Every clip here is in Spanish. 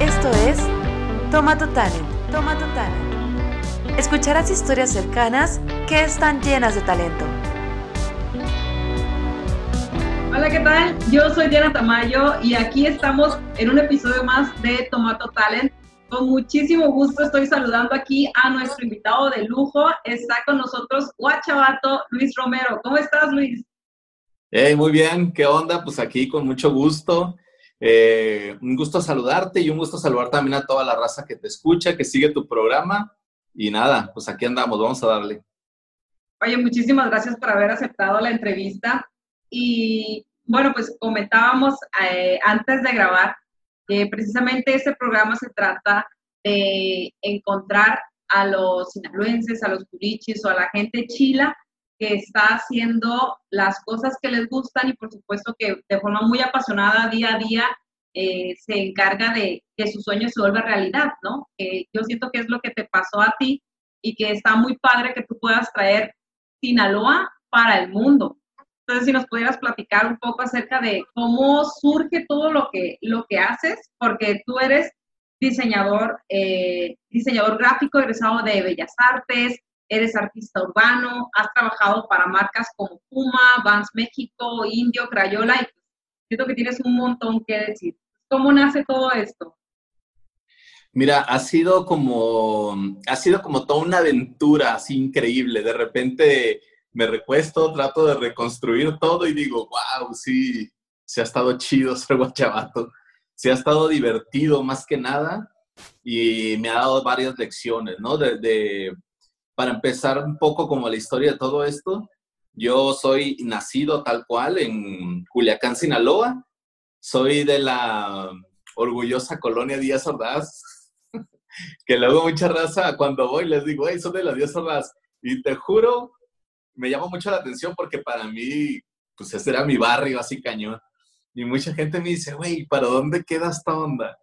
Esto es Toma tu Talent, Toma tu Talent. Escucharás historias cercanas que están llenas de talento. Hola, ¿qué tal? Yo soy Diana Tamayo y aquí estamos en un episodio más de Tomato Talent. Con muchísimo gusto estoy saludando aquí a nuestro invitado de lujo. Está con nosotros Guachabato Luis Romero. ¿Cómo estás, Luis? Hey, muy bien, ¿qué onda? Pues aquí con mucho gusto. Eh, un gusto saludarte y un gusto saludar también a toda la raza que te escucha, que sigue tu programa. Y nada, pues aquí andamos, vamos a darle. Oye, muchísimas gracias por haber aceptado la entrevista. Y bueno, pues comentábamos eh, antes de grabar que precisamente este programa se trata de encontrar a los sinaloenses, a los curichis o a la gente chila que está haciendo las cosas que les gustan y por supuesto que de forma muy apasionada día a día eh, se encarga de que su sueño se vuelva realidad, ¿no? yo siento que es lo que te pasó a ti y que está muy padre que tú puedas traer Sinaloa para el mundo. Entonces, si nos pudieras platicar un poco acerca de cómo surge todo lo que, lo que haces, porque tú eres diseñador, eh, diseñador gráfico egresado de Bellas Artes, eres artista urbano, has trabajado para marcas como Puma, Vans México, Indio, Crayola, y siento que tienes un montón que decir. ¿Cómo nace todo esto? Mira, ha sido como, ha sido como toda una aventura así increíble. De repente me recuesto, trato de reconstruir todo y digo, wow, sí, se ha estado chido ser guachabato. Se ha estado divertido más que nada y me ha dado varias lecciones, ¿no? de para empezar un poco como la historia de todo esto, yo soy nacido tal cual en Culiacán, Sinaloa. Soy de la orgullosa colonia Díaz Ordaz, que luego mucha raza, cuando voy les digo, hey, son de la Díaz Ordaz. Y te juro, me llama mucho la atención porque para mí, pues ese era mi barrio así cañón. Y mucha gente me dice, güey, ¿para dónde queda esta onda?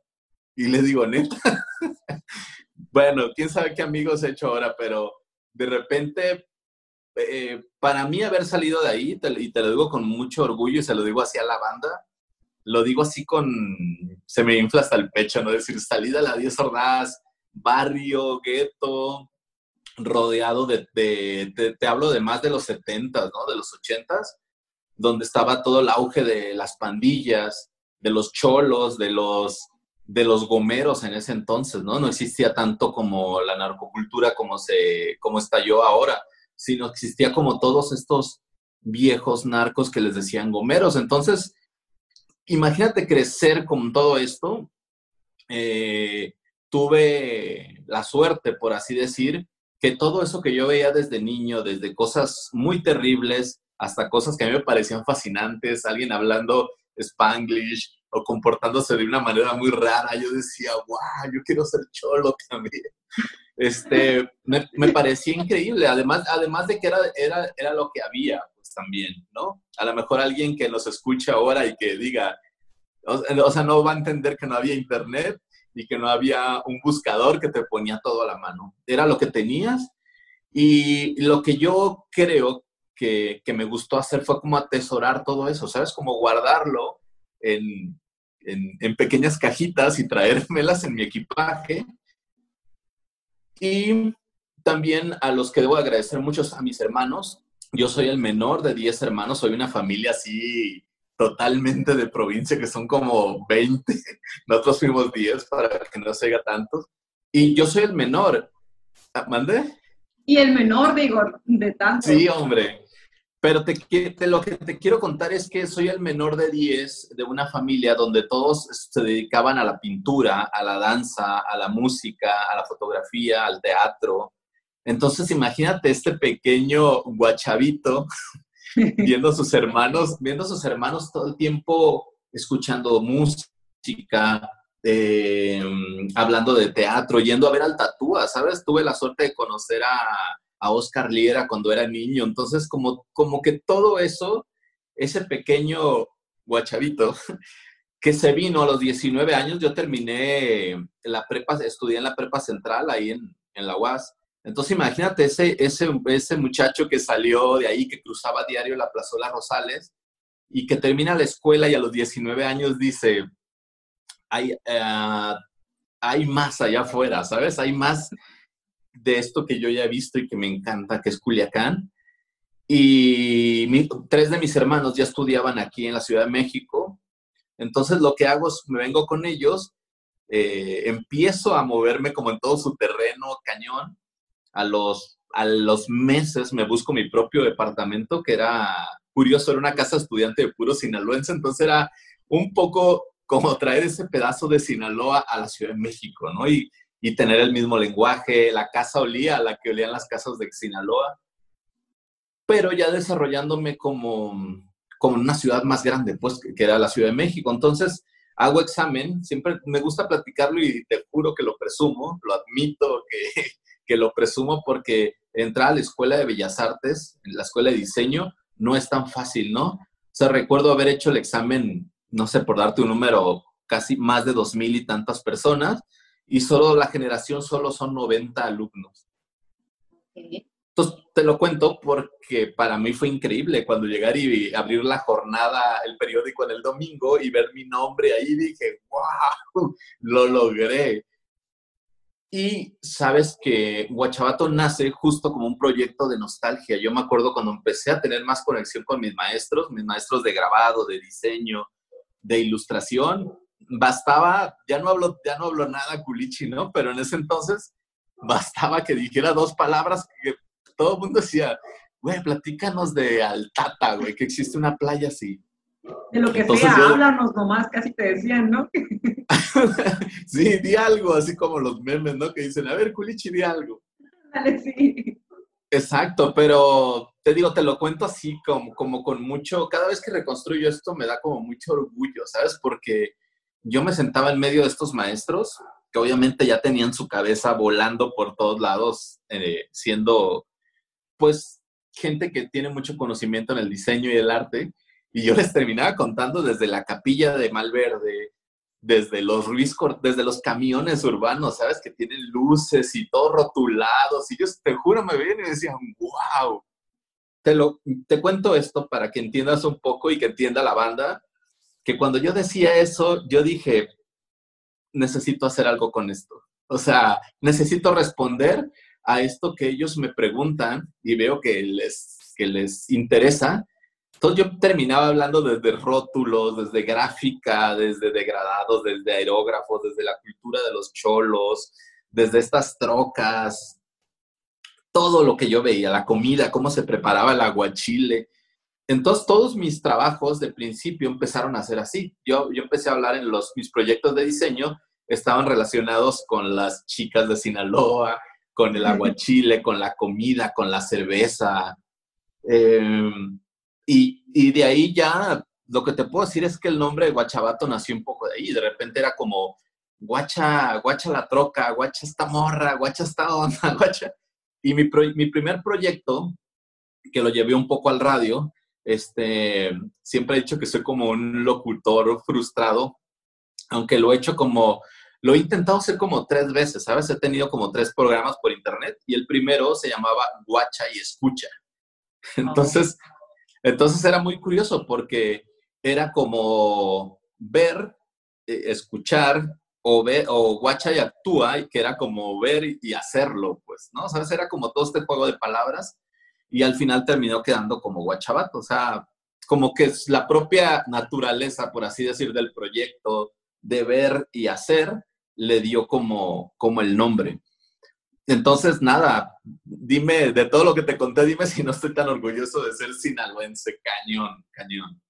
Y le digo, neta. bueno, quién sabe qué amigos he hecho ahora, pero de repente, eh, para mí haber salido de ahí, y te lo digo con mucho orgullo y se lo digo así a la banda, lo digo así con, se me infla hasta el pecho, ¿no? Decir, salida a la 10 Ordaz, barrio, gueto, rodeado de, te, hablo de más de los 70, ¿no? De los 80, donde estaba todo el auge de las pandillas, de los cholos, de los de los gomeros en ese entonces, ¿no? No existía tanto como la narcocultura como, se, como estalló ahora, sino existía como todos estos viejos narcos que les decían gomeros. Entonces, imagínate crecer con todo esto. Eh, tuve la suerte, por así decir, que todo eso que yo veía desde niño, desde cosas muy terribles hasta cosas que a mí me parecían fascinantes, alguien hablando spanglish, o comportándose de una manera muy rara, yo decía, wow, yo quiero ser cholo también. Este, me, me parecía increíble, además, además de que era, era, era lo que había, pues también, ¿no? A lo mejor alguien que nos escucha ahora y que diga, o, sea, no va a entender que no había internet y que no había un buscador que te ponía todo a la mano. Era lo que tenías y lo que yo creo que, que me gustó hacer fue como atesorar todo eso, ¿sabes? Como guardarlo en, en, pequeñas cajitas y traérmelas en mi equipaje. Y también a los que debo agradecer muchos a mis hermanos. Yo soy el menor de 10 hermanos, soy una familia así totalmente de provincia, que son como 20. Nosotros fuimos 10 para que no se haga tantos. Y yo soy el menor. Ah, ¿Mande? Y el menor, digo, de tantos. Sí, hombre. Pero te, lo que te quiero contar es que soy el menor de 10 de una familia donde todos se dedicaban a la pintura, a la danza, a la música, a la fotografía, al teatro. Entonces imagínate este pequeño guachavito viendo a sus hermanos, viendo a sus hermanos todo el tiempo escuchando música, eh, hablando de teatro, yendo a ver al Tatúa, ¿sabes? Tuve la suerte de conocer a, a Oscar Liera cuando era niño. Entonces, como, como que todo eso, ese pequeño guachavito que se vino a los 19 años, yo terminé la prepa, estudié en la prepa central ahí en, en la UAS. Entonces, imagínate ese, ese, ese muchacho que salió de ahí, que cruzaba diario la Plazuela Rosales y que termina la escuela y a los 19 años dice, hay, eh, hay más allá afuera, ¿sabes? Hay más de esto que yo ya he visto y que me encanta, que es Culiacán. Y tres de mis hermanos ya estudiaban aquí en la Ciudad de México. Entonces lo que hago es, me vengo con ellos, eh, empiezo a moverme como en todo su terreno cañón. A los, a los meses me busco mi propio departamento, que era curioso, era una casa estudiante de puro sinaloense, entonces era un poco como traer ese pedazo de Sinaloa a la Ciudad de México, ¿no? Y, y tener el mismo lenguaje, la casa olía a la que olían las casas de Sinaloa, pero ya desarrollándome como, como una ciudad más grande, pues, que era la Ciudad de México. Entonces, hago examen, siempre me gusta platicarlo y te juro que lo presumo, lo admito que, que lo presumo porque entrar a la Escuela de Bellas Artes, la Escuela de Diseño, no es tan fácil, ¿no? O sea, recuerdo haber hecho el examen, no sé, por darte un número, casi más de dos mil y tantas personas, y solo la generación solo son 90 alumnos. Entonces, te lo cuento porque para mí fue increíble cuando llegar y abrir la jornada, el periódico en el domingo y ver mi nombre ahí, dije, wow, lo logré. Y sabes que Guachabato nace justo como un proyecto de nostalgia. Yo me acuerdo cuando empecé a tener más conexión con mis maestros, mis maestros de grabado, de diseño, de ilustración, bastaba, ya no hablo, ya no hablo nada culichi, ¿no? Pero en ese entonces bastaba que dijera dos palabras que todo el mundo decía, güey, platícanos de Altata, güey, que existe una playa así. De lo que sea, háblanos nomás, casi te decían, ¿no? sí, di algo, así como los memes, ¿no? Que dicen, a ver, Culichi, di algo. Dale, sí. Exacto, pero te digo, te lo cuento así como, como con mucho, cada vez que reconstruyo esto me da como mucho orgullo, ¿sabes? Porque yo me sentaba en medio de estos maestros que obviamente ya tenían su cabeza volando por todos lados, eh, siendo pues gente que tiene mucho conocimiento en el diseño y el arte, y yo les terminaba contando desde la capilla de Malverde, desde los desde los camiones urbanos, ¿sabes? Que tienen luces y todo rotulados. Y ellos, te juro, me veían y decían, wow. Te, lo, te cuento esto para que entiendas un poco y que entienda la banda, que cuando yo decía eso, yo dije, necesito hacer algo con esto. O sea, necesito responder a esto que ellos me preguntan y veo que les, que les interesa entonces yo terminaba hablando desde rótulos, desde gráfica, desde degradados, desde aerógrafos, desde la cultura de los cholos, desde estas trocas, todo lo que yo veía, la comida, cómo se preparaba el aguachile. Entonces todos mis trabajos de principio empezaron a ser así. Yo, yo empecé a hablar en los, mis proyectos de diseño, estaban relacionados con las chicas de Sinaloa, con el aguachile, con la comida, con la cerveza. Eh, y, de ahí ya lo que te puedo decir es que el nombre de Guachabato nació un poco de ahí. De repente era como Guacha, Guacha la troca, Guacha esta morra, Guacha esta onda, Guacha. Y mi, mi primer proyecto, que lo llevé un poco al radio, este, siempre he dicho que soy como un locutor frustrado, aunque lo he hecho como, lo he intentado hacer como tres veces, ¿sabes? He tenido como tres programas por internet y el primero se llamaba Guacha y Escucha. Entonces, entonces era muy curioso porque era como ver, eh, escuchar o ver, o guacha y actúa, que era como ver y hacerlo, pues, ¿no? ¿Sabes? Era como todo este juego de palabras y al final terminó quedando como guachabato, o sea, como que es la propia naturaleza, por así decir, del proyecto de ver y hacer, le dio como, como el nombre. Entonces, nada, dime, de todo lo que te conté, dime si no estoy tan orgulloso de ser sinaloense, cañón, cañón.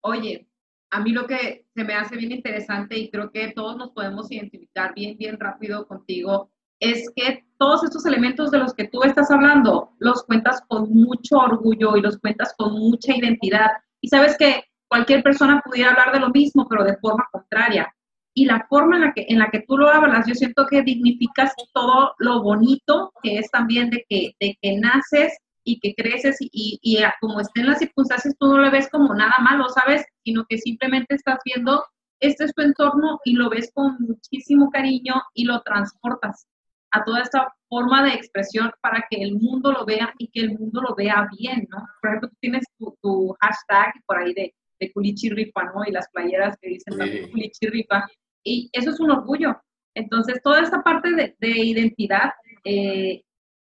Oye, a mí lo que se me hace bien interesante y creo que todos nos podemos identificar bien, bien rápido contigo, es que todos estos elementos de los que tú estás hablando, los cuentas con mucho orgullo y los cuentas con mucha identidad. Y sabes que cualquier persona pudiera hablar de lo mismo, pero de forma contraria y la forma en la que, en la que tú lo hablas, yo siento que dignificas todo lo bonito que es también de que, de que naces y que creces y, como estén las circunstancias, tú no lo ves como nada malo, ¿sabes? Sino que simplemente estás viendo, este es tu entorno y lo ves con muchísimo cariño y lo transportas a toda esta forma de expresión para que el mundo lo vea y que el mundo lo vea bien, ¿no? Por ejemplo, tú tienes tu, tu hashtag por ahí de, de Culichirripa, ¿no? Y las playeras que dicen sí. Culichirripa. Y eso es un orgullo, Entonces, toda esta parte de, identidad, eh,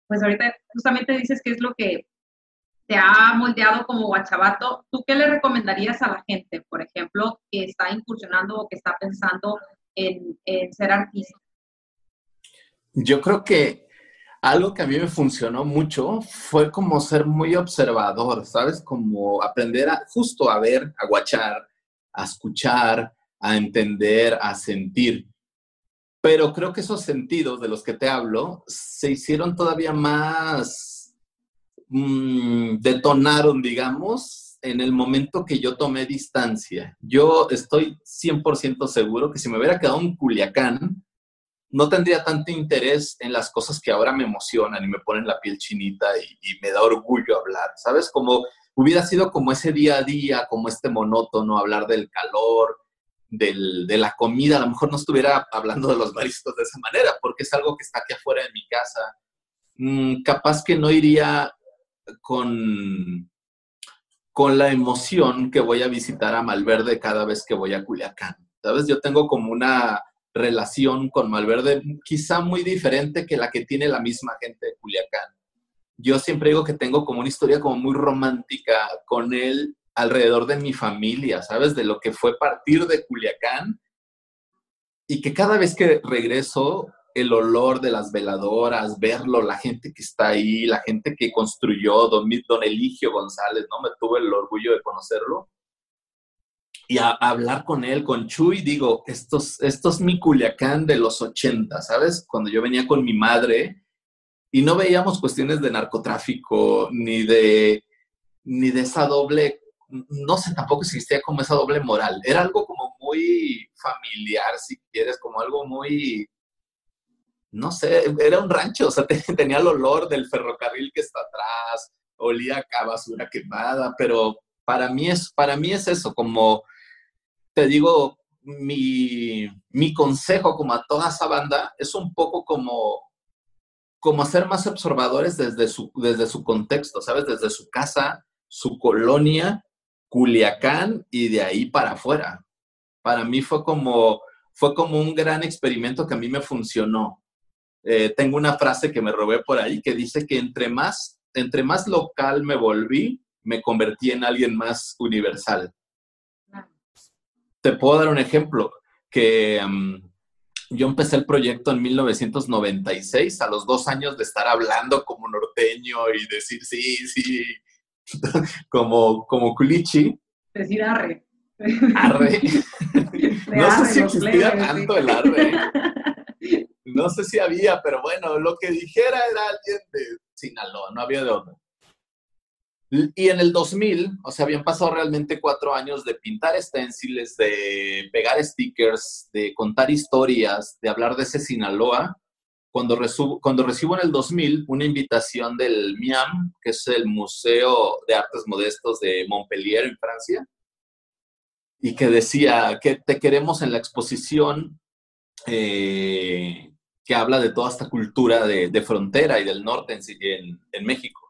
pues ahorita justamente dices que es lo que te ha moldeado como guachabato. ¿Tú qué le recomendarías a la gente, por ejemplo, que está incursionando o que está pensando en, en ser artista? Yo creo que algo que a mí me funcionó mucho fue como ser muy observador, ¿sabes? Como aprender a, justo a ver, a guachar, a escuchar, a entender, a sentir. Pero creo que esos sentidos de los que te hablo se hicieron todavía más, mm, detonaron, digamos, en el momento que yo tomé distancia. Yo estoy 100% seguro que si me hubiera quedado en Culiacán, no tendría tanto interés en las cosas que ahora me emocionan y me ponen la piel chinita y, me da orgullo hablar, ¿sabes? Como hubiera sido como ese día a día, como este monótono, hablar del calor, de la comida, a lo mejor no estuviera hablando de los mariscos de esa manera, porque es algo que está aquí afuera de mi casa. Mm, capaz que no iría con, con la emoción que voy a visitar a Malverde cada vez que voy a Culiacán. ¿Sabes? Yo tengo como una relación con Malverde quizá muy diferente que la que tiene la misma gente de Culiacán. Yo siempre digo que tengo como una historia como muy romántica con él alrededor de mi familia, ¿sabes? De lo que fue partir de Culiacán y que cada vez que regreso, el olor de las veladoras, verlo, la gente que está ahí, la gente que construyó, don, don Eligio González, ¿no? Me tuve el orgullo de conocerlo y a, hablar con él, con Chuy, digo, estos, estos es mi Culiacán de los 80, ¿sabes? Cuando yo venía con mi madre y no veíamos cuestiones de narcotráfico ni de, ni de esa doble, no sé, tampoco existía como esa doble moral. Era algo como muy familiar, si quieres, como algo muy, no sé, era un rancho, o sea, tenía el olor del ferrocarril que está atrás, olía a basura quemada, pero para mí es, para mí es eso, como te digo, mi, consejo como a toda esa banda es un poco como, como ser más observadores desde su, desde su contexto, ¿sabes? Desde su casa, su colonia, Culiacán y de ahí para afuera. Para mí fue como, fue como un gran experimento que a mí me funcionó. Eh, tengo una frase que me robé por ahí que dice que entre más, entre más local me volví, me convertí en alguien más universal. Te puedo dar un ejemplo, que mm, yo empecé el proyecto en 1996, a los dos años de estar hablando como norteño y decir sí, sí, como, como culichi. Decir arre. Arre. no sé si existía tanto el arre. No sé si había, pero bueno, lo que dijera era alguien de Sinaloa, no había de otro. Y en el 2000, o sea, habían pasado realmente cuatro años de pintar stencils, de pegar stickers, de contar historias, de hablar de ese Sinaloa, cuando, cuando recibo en el 2000 una invitación del MIAM, que es el Museo de Artes Modestos de Montpellier, en Francia, y que decía que te queremos en la exposición eh, que habla de toda esta cultura de, frontera y del norte en, en México.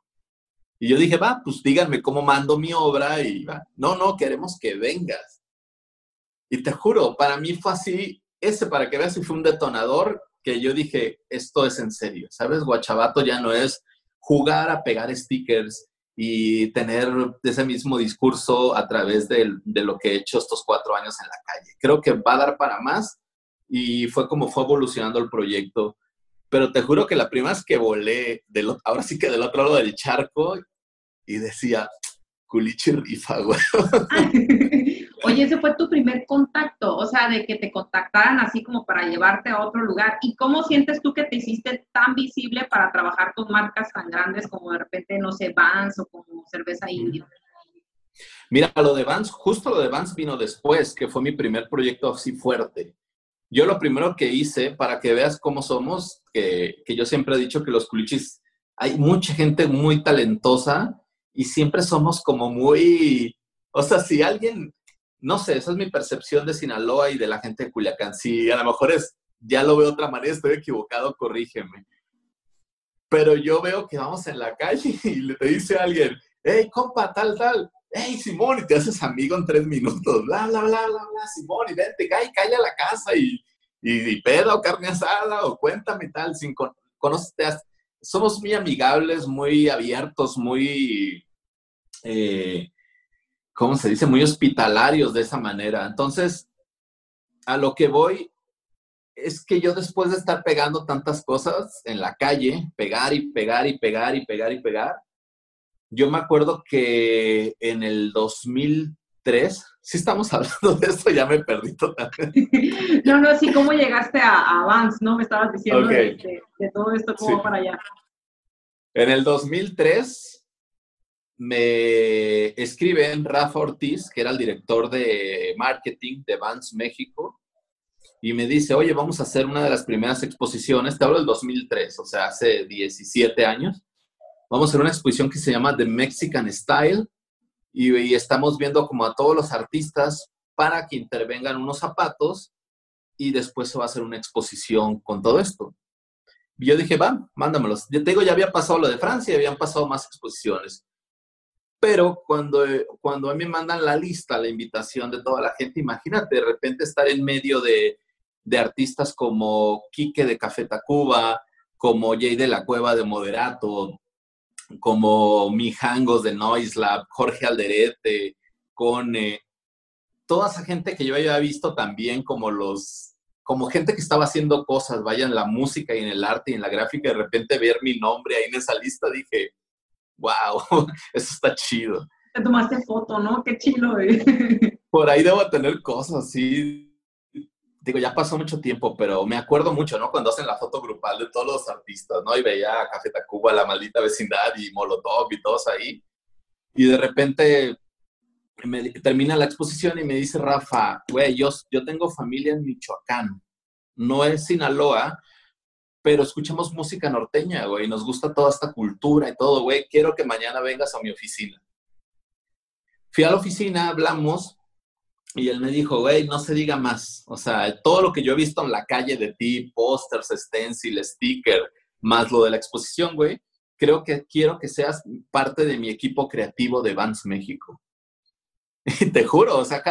Y yo dije, va, pues díganme cómo mando mi obra y va, no, no, queremos que vengas. Y te juro, para mí fue así, ese para que veas si fue un detonador que yo dije, esto es en serio, ¿sabes? Guachabato ya no es jugar a pegar stickers y tener ese mismo discurso a través de, de lo que he hecho estos cuatro años en la calle. Creo que va a dar para más y fue como fue evolucionando el proyecto pero te juro que la primera vez que volé, del, ahora sí que del otro lado del charco, y decía, culichi rifa, güey. Oye, ese fue tu primer contacto, o sea, de que te contactaran así como para llevarte a otro lugar. ¿Y cómo sientes tú que te hiciste tan visible para trabajar con marcas tan grandes como de repente, no sé, Vans o como Cerveza Indio? Mira, lo de Vans, justo lo de Vans vino después, que fue mi primer proyecto así fuerte. Yo lo primero que hice, para que veas cómo somos, que, yo siempre he dicho que los culichis, hay mucha gente muy talentosa y siempre somos como muy, o sea, si alguien, no sé, esa es mi percepción de Sinaloa y de la gente de Culiacán. Si a lo mejor es, ya lo veo de otra manera, estoy equivocado, corrígeme. Pero yo veo que vamos en la calle y le dice alguien, hey, compa, tal, tal, hey, Simón, y te haces amigo en tres minutos, bla, bla, bla, bla, bla, Simón, y vente, cae, cae a la casa y, y, pedo o carne asada o cuéntame tal, sin conocerte, somos muy amigables, muy abiertos, muy, eh, ¿cómo se dice? Muy hospitalarios de esa manera. Entonces, a lo que voy es que yo después de estar pegando tantas cosas en la calle, pegar y pegar y pegar y pegar y pegar, yo me acuerdo que en el 2003, si estamos hablando de esto, ya me perdí totalmente. no, no, sí, ¿cómo llegaste a, Vans, no? Me estabas diciendo de, todo esto, ¿cómo para allá? En el 2003 me escriben Rafa Ortiz, que era el director de marketing de Vans México, y me dice, oye, vamos a hacer una de las primeras exposiciones, te hablo del 2003, o sea, hace 17 años, vamos a hacer una exposición que se llama The Mexican Style, y, estamos viendo como a todos los artistas para que intervengan unos zapatos, y después se va a hacer una exposición con todo esto. Y yo dije, va, mándamelos. Yo te digo, ya había pasado lo de Francia, habían pasado más exposiciones. Pero cuando, cuando a mí me mandan la lista, la invitación de toda la gente, imagínate de repente estar en medio de, de artistas como Quique de Café Tacuba, como Jay de la Cueva de Moderato, como Mijangos de Noise Lab, Jorge Alderete, con eh, toda esa gente que yo había visto también como los, como gente que estaba haciendo cosas, vaya en la música y en el arte y en la gráfica, de repente ver mi nombre ahí en esa lista, dije, wow, eso está chido. Te tomaste foto, ¿no? Qué chido. Por ahí debo tener cosas, sí digo, ya pasó mucho tiempo, pero me acuerdo mucho, ¿no? Cuando hacen la foto grupal de todos los artistas, ¿no? Y veía a Café Tacuba, La Maldita Vecindad y Molotov y todos ahí. Y de repente me, termina la exposición y me dice Rafa, güey, yo, yo tengo familia en Michoacán, no es Sinaloa, pero escuchamos música norteña, güey, nos gusta toda esta cultura y todo, güey, quiero que mañana vengas a mi oficina. Fui a la oficina, hablamos y él me dijo, güey, no se diga más. O sea, todo lo que yo he visto en la calle de ti, pósters, stencil, sticker, más lo de la exposición, güey, creo que quiero que seas parte de mi equipo creativo de Vans México. Y te juro, o sea,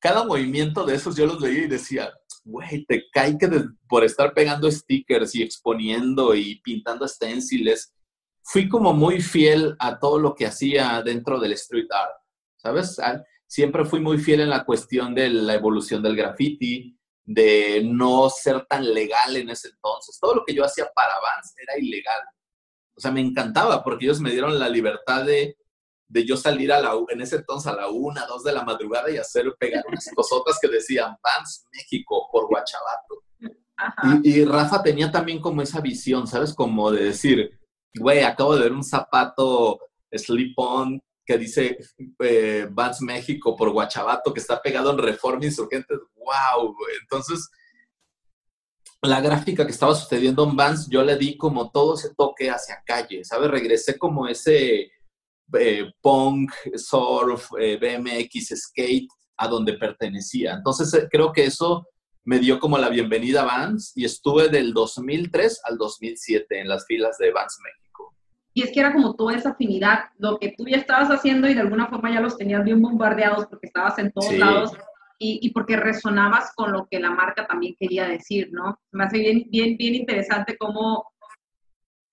cada, movimiento de esos yo los veía y decía, güey, te cae que por estar pegando stickers y exponiendo y pintando stenciles, fui como muy fiel a todo lo que hacía dentro del street art, ¿sabes? Siempre fui muy fiel en la cuestión de la evolución del graffiti, de no ser tan legal en ese entonces. Todo lo que yo hacía para Vans era ilegal. O sea, me encantaba porque ellos me dieron la libertad de, de yo salir a la, en ese entonces a la una, dos de la madrugada y hacer pegar unas cosotas que decían Vans México por Guachabato. Y, y, Rafa tenía también como esa visión, ¿sabes? Como de decir, güey, acabo de ver un zapato slip-on que dice eh, Vans México por Guachabato, que está pegado en Reforma Insurgentes. ¡Wow! Entonces, la gráfica que estaba sucediendo en Vans, yo le di como todo ese toque hacia calle, ¿sabes? Regresé como ese eh, punk, surf, eh, BMX, skate a donde pertenecía. Entonces, creo que eso me dio como la bienvenida a Vans y estuve del 2003 al 2007 en las filas de Vans México. Y es que era como toda esa afinidad, lo que tú ya estabas haciendo y de alguna forma ya los tenías bien bombardeados porque estabas en todos lados y, y, porque resonabas con lo que la marca también quería decir, ¿no? Me hace bien, bien, bien interesante cómo,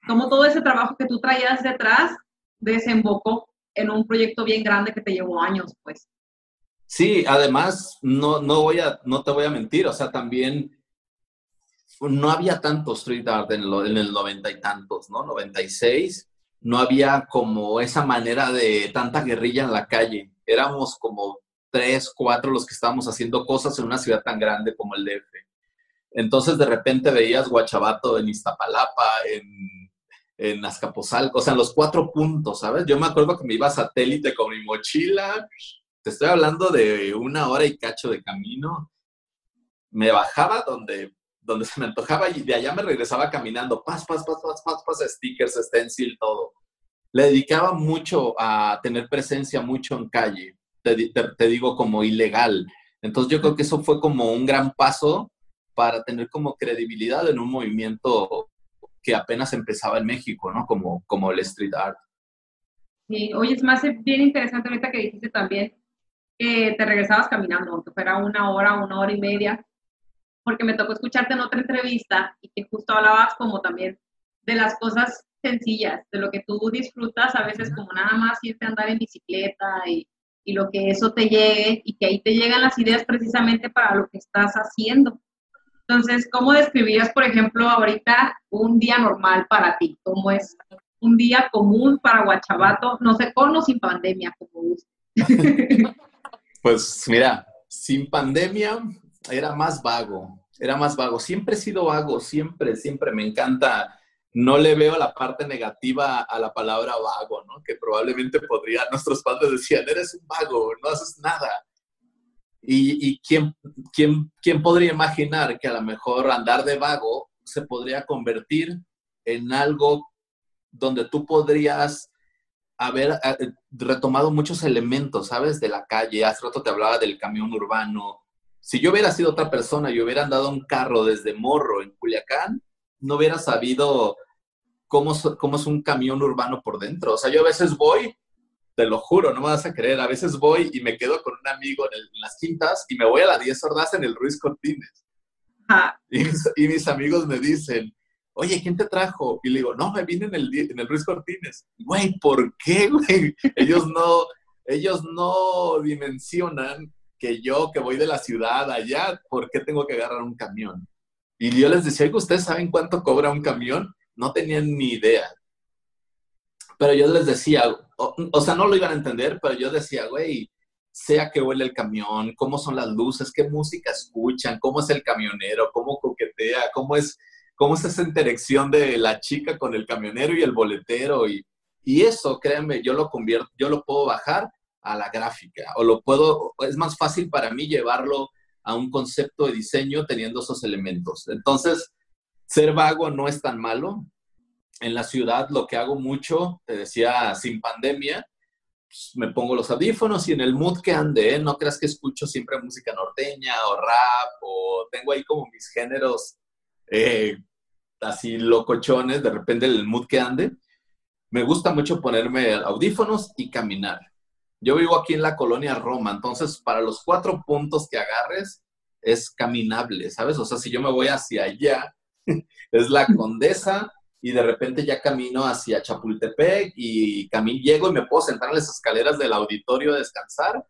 cómo todo ese trabajo que tú traías detrás desembocó en un proyecto bien grande que te llevó años, pues. Sí, además, no, no, voy a, no te voy a mentir, o sea, también no había tanto street art en, en el noventa y tantos, ¿no? 96 no había como esa manera de tanta guerrilla en la calle. Éramos como tres, cuatro los que estábamos haciendo cosas en una ciudad tan grande como el DF. Entonces de repente veías Guachabato en Iztapalapa, en, en Azcapotzalco, o sea, en los cuatro puntos, ¿sabes? Yo me acuerdo que me iba a satélite con mi mochila, te estoy hablando de una hora y cacho de camino, me bajaba donde donde se me antojaba y de allá me regresaba caminando, pas, pas, pas, pas, pas, pas, stickers, stencil, todo. Le dedicaba mucho a tener presencia, mucho en calle, te, digo como ilegal. Entonces yo creo que eso fue como un gran paso para tener como credibilidad en un movimiento que apenas empezaba en México, ¿no? Como, como el street art. Sí, oye, es más bien interesante ahorita que dijiste también que te regresabas caminando, aunque fuera una hora, una hora y media, porque me tocó escucharte en otra entrevista y que justo hablabas como también de las cosas sencillas, de lo que tú disfrutas, a veces como nada más irte a andar en bicicleta y, y lo que eso te llegue y que ahí te llegan las ideas precisamente para lo que estás haciendo. Entonces, ¿cómo describirías, por ejemplo, ahorita un día normal para ti? ¿Cómo es un día común para Guachabato? No sé, con o sin pandemia, como pues mira, sin pandemia era más vago, era más vago. Siempre he sido vago, siempre, siempre me encanta. No le veo la parte negativa a la palabra vago, ¿no? Que probablemente podría, nuestros padres decían, eres un vago, no haces nada. Y, y ¿quién, quién, quién podría imaginar que a lo mejor andar de vago se podría convertir en algo donde tú podrías haber eh, retomado muchos elementos, ¿sabes? De la calle. Hace rato te hablaba del camión urbano. Si yo hubiera sido otra persona y hubiera andado un carro desde Morro en Culiacán, no hubiera sabido cómo, cómo es un camión urbano por dentro. O sea, yo a veces voy te lo juro, no me vas a creer. A veces voy y me quedo con un amigo en, las quintas y me voy a la 10 horas en el Ruiz Cortines. Y, mis, amigos me dicen, oye, ¿quién te trajo? Y le digo, no, me vine en el, en el Ruiz Cortines. Güey, ¿por qué, güey? Ellos no, ellos no dimensionan que yo, que voy de la ciudad allá, ¿por qué tengo que agarrar un camión? Y yo les decía, ¿ustedes saben cuánto cobra un camión? No tenían ni idea. Pero yo les decía, o, sea, no lo iban a entender, pero yo decía, güey, sea que huele el camión, cómo son las luces, qué música escuchan, cómo es el camionero, cómo coquetea, cómo es, cómo es esa interacción de la chica con el camionero y el boletero. Y, y eso, créanme, yo lo convierto, yo lo puedo bajar a la gráfica, o lo puedo, es más fácil para mí llevarlo a un concepto de diseño teniendo esos elementos. Entonces, ser vago no es tan malo, en la ciudad lo que hago mucho, te decía, sin pandemia, pues, me pongo los audífonos y en el mood que ande, ¿eh? no creas que escucho siempre música norteña o rap o tengo ahí como mis géneros eh, así locochones, de repente el mood que ande. Me gusta mucho ponerme audífonos y caminar. Yo vivo aquí en la colonia Roma, entonces para los cuatro puntos que agarres es caminable, ¿sabes? O sea, si yo me voy hacia allá, es la Condesa, y de repente ya camino hacia Chapultepec y camino, llego y me puedo sentar en las escaleras del auditorio a descansar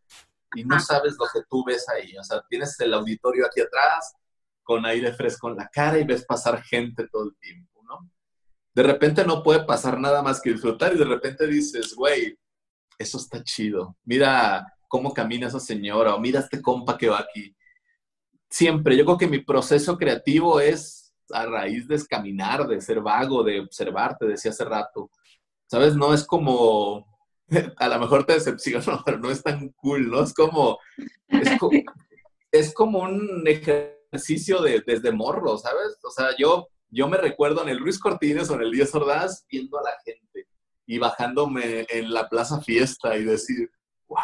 y no sabes lo que tú ves ahí. O sea, tienes el auditorio aquí atrás con aire fresco en la cara y ves pasar gente todo el tiempo, ¿no? De repente no puede pasar nada más que disfrutar y de repente dices, güey, eso está chido. Mira cómo camina esa señora o mira este compa que va aquí. Siempre, yo creo que mi proceso creativo es a raíz de escaminar, de ser vago, de observar, te decía hace rato. ¿Sabes? No es como, a lo mejor te decepciono, pero no es tan cool, ¿no? Es como, es, como, un ejercicio de, desde morro, ¿sabes? O sea, yo, yo me recuerdo en el Ruiz Cortines o en el Díaz Ordaz viendo a la gente y bajándome en la Plaza Fiesta y decir, wow,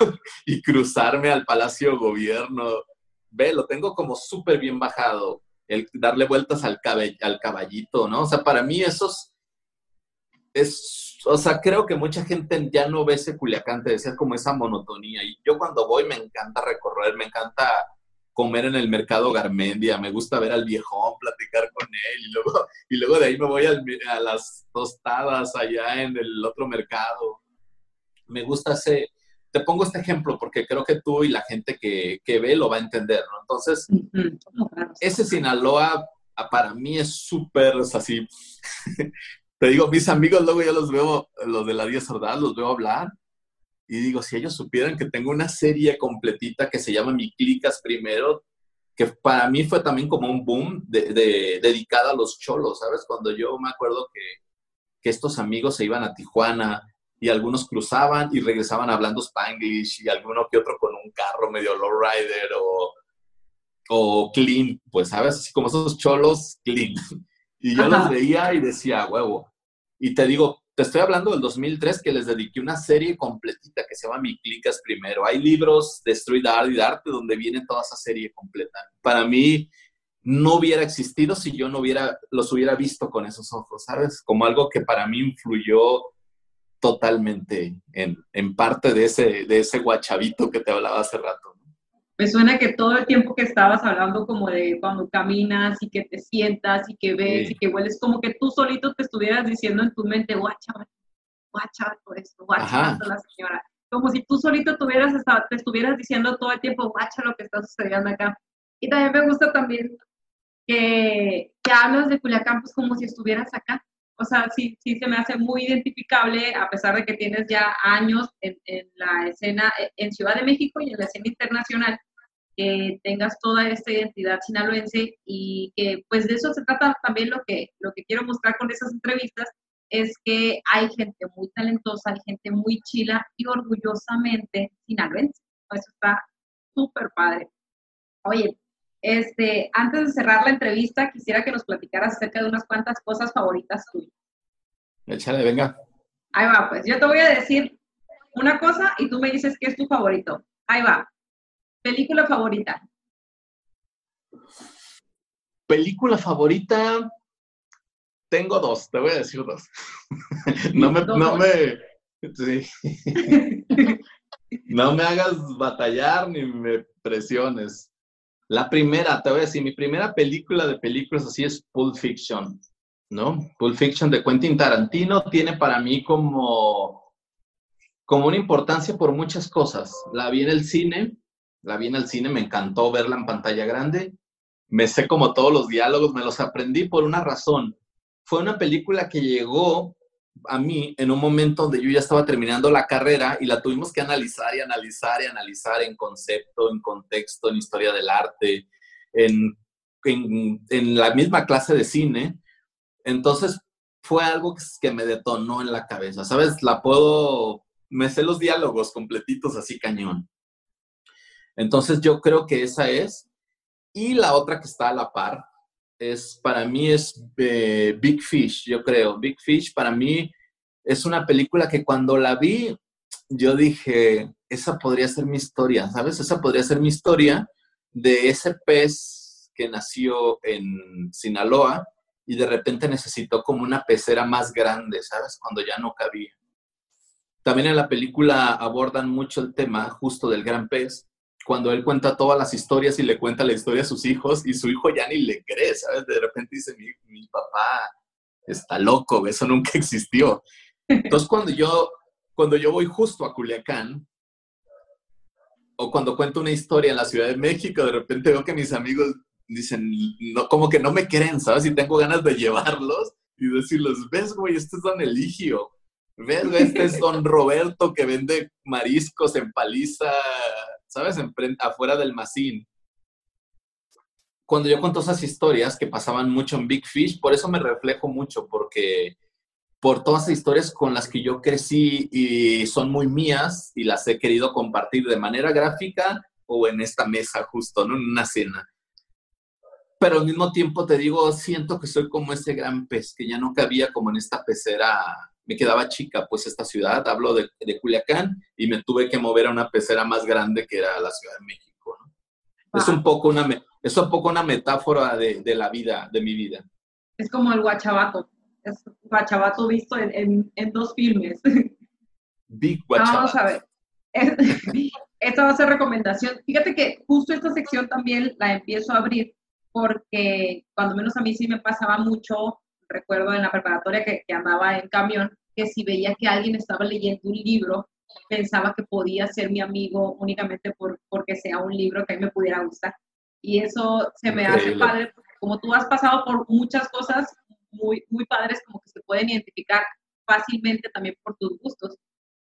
y cruzarme al Palacio Gobierno. Ve, lo tengo como súper bien bajado el darle vueltas al, al caballito, ¿no? O sea, para mí eso es, o sea, creo que mucha gente ya no ve ese Culiacán, te decía como esa monotonía. Y yo cuando voy me encanta recorrer, me encanta comer en el mercado Garmendia, me gusta ver al viejón, platicar con él y luego, y luego de ahí me voy a las tostadas allá en el otro mercado. Me gusta ese, te pongo este ejemplo porque creo que tú y la gente que, que ve lo va a entender, ¿no? Entonces, ese Sinaloa para mí es súper así. te digo, mis amigos luego ya los veo, los de la 10 Sordal, los veo hablar y digo, si ellos supieran que tengo una serie completita que se llama Mi Clicas Primero, que para mí fue también como un boom de, dedicada a los cholos, ¿sabes? Cuando yo me acuerdo que, que estos amigos se iban a Tijuana, y algunos cruzaban y regresaban hablando spanglish y alguno que otro con un carro medio lowrider o, o clean, pues, ¿sabes? Así como esos cholos clean. Y yo los veía y decía, huevo. Y te digo, te estoy hablando del 2003 que les dediqué una serie completita que se llama Mi Clicas Primero. Hay libros de art y arte donde viene toda esa serie completa. Para mí no hubiera existido si yo no hubiera, los hubiera visto con esos ojos, ¿sabes? Como algo que para mí influyó totalmente en, en, parte de ese, de ese guachavito que te hablaba hace rato. Me suena que todo el tiempo que estabas hablando como de cuando caminas y que te sientas y que ves y que hueles, como que tú solito te estuvieras diciendo en tu mente, guacha, guacha todo esto, guacha la señora. Como si tú solito tuvieras, te estuvieras diciendo todo el tiempo, guacha lo que está sucediendo acá. Y también me gusta también que, que hablas de Culiacán pues como si estuvieras acá. O sea, sí, sí se me hace muy identificable, a pesar de que tienes ya años en, en la escena, eh, en Ciudad de México y en la escena internacional, que tengas toda esta identidad sinaloense y que pues de eso se trata también lo que, lo que quiero mostrar con esas entrevistas, es que hay gente muy talentosa, hay gente muy chila y orgullosamente sinaloense. Eso está súper padre. Oye, este, antes de cerrar la entrevista, quisiera que nos platicaras acerca de unas cuantas cosas favoritas tuyas. Échale, venga. Ahí va, pues yo te voy a decir una cosa y tú me dices qué es tu favorito. Ahí va. Película favorita. Película favorita. Tengo dos, te voy a decir dos. no me, no me, sí. no me hagas batallar ni me presiones. La primera, te voy a decir, mi primera película de películas así es Pulp Fiction, ¿no? Pulp Fiction de Quentin Tarantino tiene para mí como, como una importancia por muchas cosas. La vi en el cine, la vi en el cine, me encantó verla en pantalla grande, me sé como todos los diálogos, me los aprendí por una razón. Fue una película que llegó a mí en un momento donde yo ya estaba terminando la carrera y la tuvimos que analizar y analizar y analizar en concepto, en contexto, en historia del arte, en, en, la misma clase de cine. Entonces fue algo que, me detonó en la cabeza, ¿sabes? La puedo, me sé los diálogos completitos así cañón. Entonces yo creo que esa es. Y la otra que está a la par es, para mí es eh, Big Fish, yo creo. Big Fish para mí es una película que cuando la vi, yo dije, esa podría ser mi historia, ¿sabes? Esa podría ser mi historia de ese pez que nació en Sinaloa y de repente necesitó como una pecera más grande, ¿sabes? Cuando ya no cabía. También en la película abordan mucho el tema justo del gran pez cuando él cuenta todas las historias y le cuenta la historia a sus hijos y su hijo ya ni le cree, ¿sabes? De repente dice, mi, mi papá está loco, eso nunca existió. Entonces cuando yo, cuando yo voy justo a Culiacán, o cuando cuento una historia en la Ciudad de México, de repente veo que mis amigos dicen, no, como que no me creen, ¿sabes? Y tengo ganas de llevarlos y decirles, ves, güey, este es Don Eligio. Ves, este es Don Roberto que vende mariscos en paliza ¿sabes? afuera del Macín. Cuando yo cuento esas historias que pasaban mucho en Big Fish, por eso me reflejo mucho, porque por todas esas historias con las que yo crecí y son muy mías y las he querido compartir de manera gráfica o en esta mesa justo, ¿no? En una cena. Pero al mismo tiempo te digo, siento que soy como ese gran pez que ya no cabía como en esta pecera me quedaba chica, pues esta ciudad, hablo de, de, Culiacán, y me tuve que mover a una pecera más grande que era la Ciudad de México. Es, un poco una, es un poco una metáfora de, de, la vida, de mi vida. Es como el guachabato, es guachabato visto en, en, dos filmes. Big guachabato. Vamos a ver. Esta va a ser recomendación. Fíjate que justo esta sección también la empiezo a abrir porque cuando menos a mí sí me pasaba mucho recuerdo en la preparatoria que, andaba en camión, que si veía que alguien estaba leyendo un libro, pensaba que podía ser mi amigo únicamente por, porque sea un libro que a mí me pudiera gustar. Y eso se me hace padre, porque como tú has pasado por muchas cosas muy, muy padres, como que se pueden identificar fácilmente también por tus gustos.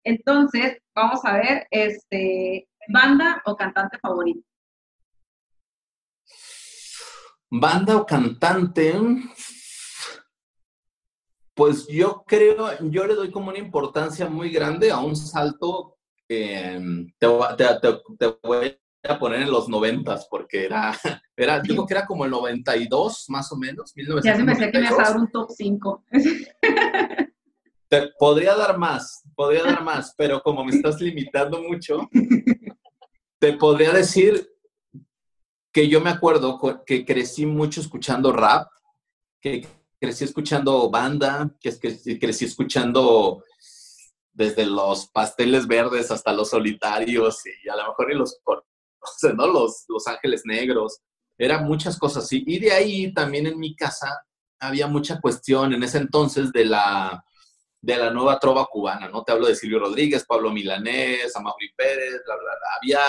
Entonces, vamos a ver, este, banda o cantante favorito. Banda o cantante, pues yo creo, yo le doy como una importancia muy grande a un salto, te, voy a poner en los noventas, porque era, era, digo que era como el 92 más o menos, Ya se me sé que me has dado un top 5. Te podría dar más, podría dar más, pero como me estás limitando mucho, te podría decir que yo me acuerdo que crecí mucho escuchando rap, que crecí escuchando banda, que, que crecí escuchando desde los pasteles verdes hasta los solitarios y a lo mejor los. Los, Ángeles Negros, eran muchas cosas así. Y de ahí también en mi casa había mucha cuestión en ese entonces de la, de la nueva trova cubana, ¿no? Te hablo de Silvio Rodríguez, Pablo Milanés, Amaury Pérez, bla, bla, bla. Había,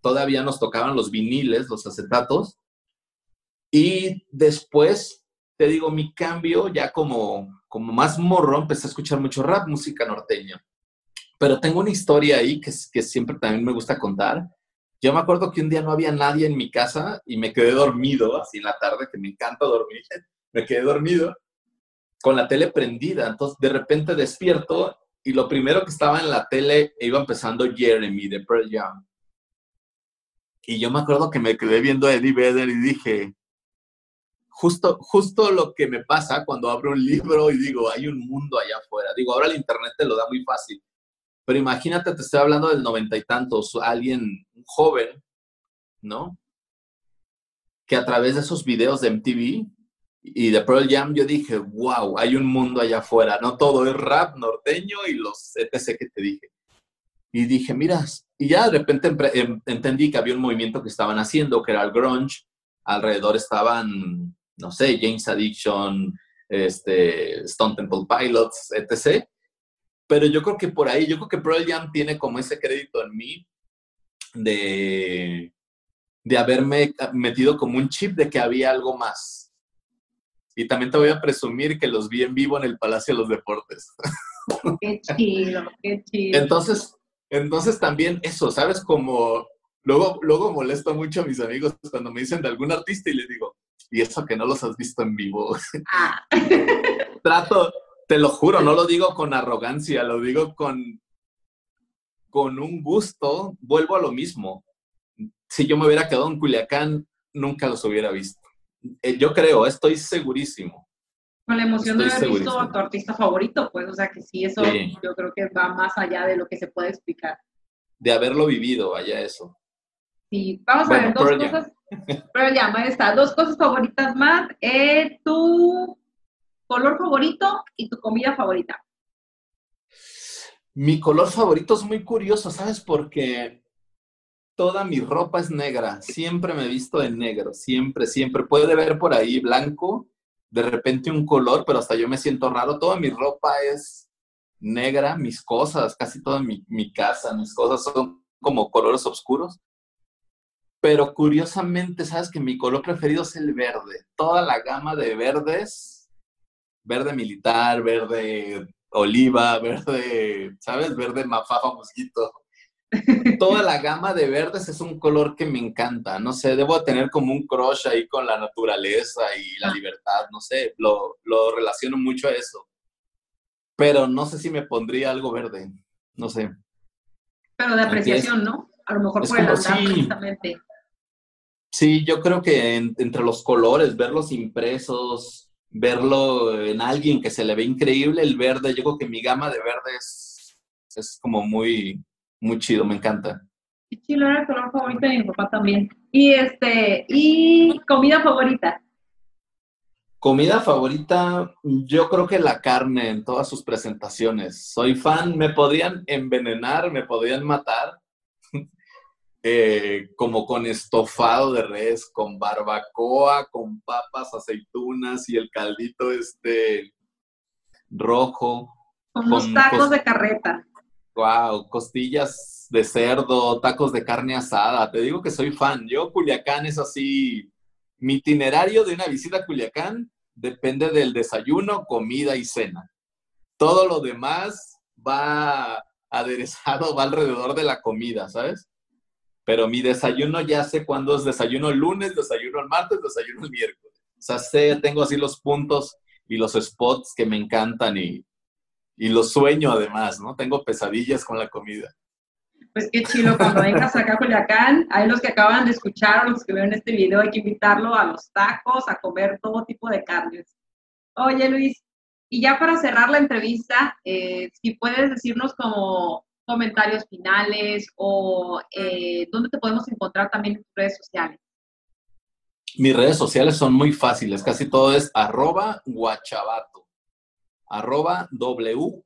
todavía nos tocaban los viniles, los acetatos. Y después, te digo, mi cambio ya como, como más morro, empecé a escuchar mucho rap, música norteña. Pero tengo una historia ahí que, siempre también me gusta contar. Yo me acuerdo que un día no había nadie en mi casa y me quedé dormido, así en la tarde, que me encanta dormir. Me quedé dormido con la tele prendida. Entonces, de repente despierto y lo primero que estaba en la tele iba empezando Jeremy de Pearl Jam. Y yo me acuerdo que me quedé viendo a Eddie Vedder y dije, justo, justo lo que me pasa cuando abro un libro y digo, hay un mundo allá afuera. Digo, ahora el Internet te lo da muy fácil. Pero imagínate, te estoy hablando del noventa y tantos, alguien joven, ¿no? Que a través de esos videos de MTV y de Pearl Jam yo dije, wow, hay un mundo allá afuera, no todo es rap norteño y los ETC que te dije. Y dije, mira, y ya de repente em, entendí que había un movimiento que estaban haciendo, que era el grunge, alrededor estaban, no sé, James Addiction, este, Stone Temple Pilots, etc. Pero yo creo que por ahí, yo creo que Pearl Jam tiene como ese crédito en mí de, de haberme metido como un chip de que había algo más y también te voy a presumir que los vi en vivo en el Palacio de los Deportes. Qué chido, qué chido. Entonces, entonces también eso, ¿sabes? Como luego, luego molesto mucho a mis amigos cuando me dicen de algún artista y les digo, y eso que no los has visto en vivo. Ah. Trato, te lo juro, no lo digo con arrogancia, lo digo con, con un gusto, vuelvo a lo mismo. Si yo me hubiera quedado en Culiacán, nunca los hubiera visto. Eh, yo creo, estoy segurísimo. Con la emoción de haber visto a tu artista favorito, pues, o sea que sí, eso yo creo que va más allá de lo que se puede explicar. De haberlo vivido, vaya eso. Sí, vamos a ver dos cosas, pero ya, está, dos cosas favoritas más, eh, tu color favorito y tu comida favorita. Mi color favorito es muy curioso, ¿sabes? Porque toda mi ropa es negra, siempre me he visto de negro, siempre, siempre. Puede ver por ahí blanco, de repente un color, pero hasta yo me siento raro. Toda mi ropa es negra, mis cosas, casi toda mi, mi casa, mis cosas son como colores oscuros. Pero curiosamente, sabes que mi color preferido es el verde. Toda la gama de verdes, verde militar, verde oliva, verde, ¿sabes? Verde mafafa mosquito toda la gama de verdes es un color que me encanta. No sé, debo tener como un crush ahí con la naturaleza y la ah. libertad. No sé, lo, lo relaciono mucho a eso. Pero no sé si me pondría algo verde. No sé. Pero de apreciación, ¿no? A lo mejor por el andar, sí, Sí, yo creo que entre los colores, verlos impresos, verlo en alguien que se le ve increíble, el verde, yo creo que mi gama de verdes es como muy, muy chido, me encanta. Qué chido, era el color favorito de mi papá también. Y este, y comida favorita. Comida favorita, yo creo que la carne en todas sus presentaciones. Soy fan, me podían envenenar, me podían matar, eh, como con estofado de res, con barbacoa, con papas, aceitunas y el caldito este rojo. Con, los tacos de carreta. Wow, costillas de cerdo, tacos de carne asada. Te digo que soy fan. Yo, Culiacán es así. Mi itinerario de una visita a Culiacán depende del desayuno, comida y cena. Todo lo demás va aderezado, va alrededor de la comida, ¿sabes? Pero mi desayuno ya sé cuándo es desayuno el lunes, desayuno el martes, desayuno el miércoles. O sea, sé, tengo así los puntos y los spots que me encantan y, y lo sueño además, ¿no? Tengo pesadillas con la comida. Pues qué chido, cuando vengas acá a Culiacán, hay los que acaban de escuchar, los que ven este video, hay que invitarlo a los tacos, a comer todo tipo de carnes. Oye, Luis, y ya para cerrar la entrevista, eh, si puedes decirnos como comentarios finales o eh, dónde te podemos encontrar también en tus redes sociales. Mis redes sociales son muy fáciles, casi todo es arroba guachabato arroba W-A-T-C-H-A,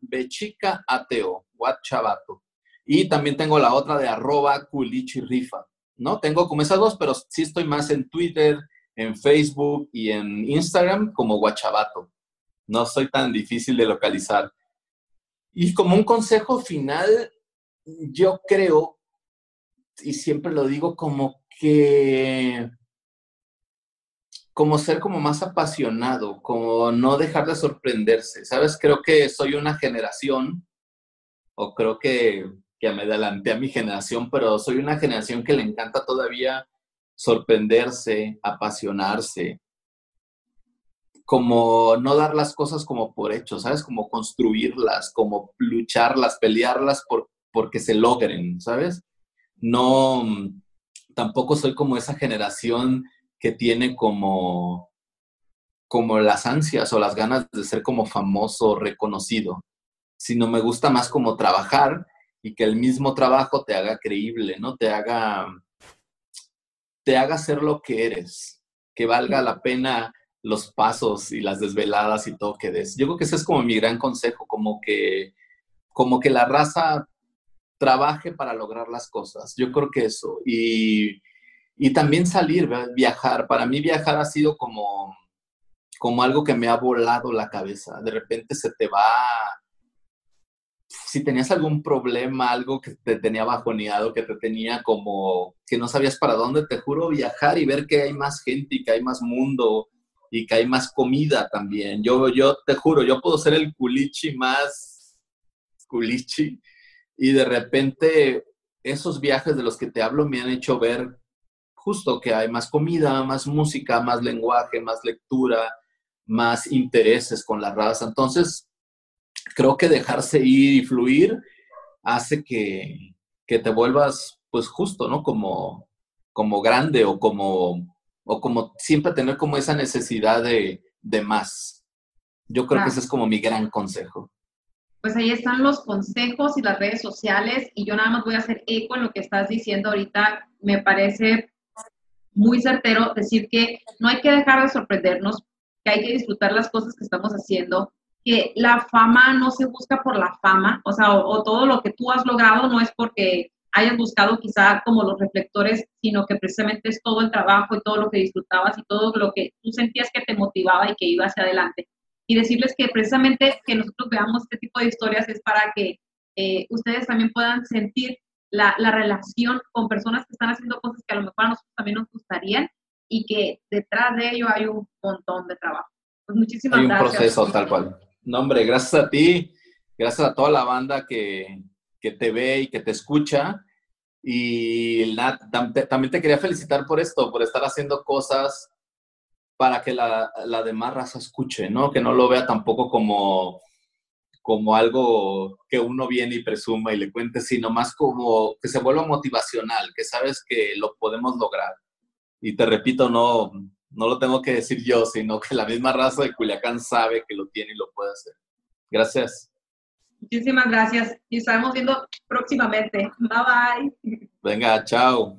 B chica A-T-O, Chavato. Y también tengo la otra de arroba culichirifa, ¿no? Tengo como esas dos, pero sí estoy más en Twitter, en Facebook y en Instagram como Guachabato. No soy tan difícil de localizar. Y como un consejo final, yo creo, y siempre lo digo como que como ser como más apasionado, como no dejar de sorprenderse, ¿sabes? Creo que soy una generación, o creo que, que me adelanté a mi generación, pero soy una generación que le encanta todavía sorprenderse, apasionarse, como no dar las cosas como por hecho, ¿sabes? Como construirlas, como lucharlas, pelearlas por, porque se logren, ¿sabes? No, tampoco soy como esa generación que tiene como, como las ansias o las ganas de ser como famoso, reconocido, sino me gusta más como trabajar y que el mismo trabajo te haga creíble, ¿no? Te haga, te haga ser lo que eres, que valga la pena los pasos y las desveladas y todo que des. Yo creo que ese es como mi gran consejo, como que, como que la raza trabaje para lograr las cosas. Yo creo que eso. Y, y también salir, viajar. Para mí viajar ha sido como, como algo que me ha volado la cabeza. De repente se te va, si tenías algún problema, algo que te tenía bajoneado, que te tenía como, que no sabías para dónde, te juro, viajar y ver que hay más gente y que hay más mundo y que hay más comida también. Yo, yo te juro, yo puedo ser el culichi más culichi y de repente esos viajes de los que te hablo me han hecho ver justo que hay más comida, más música, más lenguaje, más lectura, más intereses con la raza. Entonces, creo que dejarse ir y fluir hace que, te vuelvas, pues justo, ¿no? Como, como grande o como, o como siempre tener como esa necesidad de, más. Yo creo que ese es como mi gran consejo. Pues ahí están los consejos y las redes sociales y yo nada más voy a hacer eco en lo que estás diciendo ahorita. Me parece muy certero decir que no hay que dejar de sorprendernos, que hay que disfrutar las cosas que estamos haciendo, que la fama no se busca por la fama, o sea, o, todo lo que tú has logrado no es porque hayas buscado quizá como los reflectores, sino que precisamente es todo el trabajo y todo lo que disfrutabas y todo lo que tú sentías que te motivaba y que iba hacia adelante. Y decirles que precisamente que nosotros veamos este tipo de historias es para que eh, ustedes también puedan sentir la, relación con personas que están haciendo cosas que a lo mejor a nosotros también nos gustarían y que detrás de ello hay un montón de trabajo. Pues muchísimas gracias. Hay un proceso tal cual. No, hombre, gracias a ti, gracias a toda la banda que, que te ve y que te escucha. Y también te quería felicitar por esto, por estar haciendo cosas para que la, la demás raza escuche, ¿no? Que no lo vea tampoco como como algo que uno viene y presuma y le cuente, sino más como que se vuelva motivacional, que sabes que lo podemos lograr. Y te repito, no, no lo tengo que decir yo, sino que la misma raza de Culiacán sabe que lo tiene y lo puede hacer. Gracias. Muchísimas gracias y estaremos viendo próximamente. Bye bye. Venga, chao.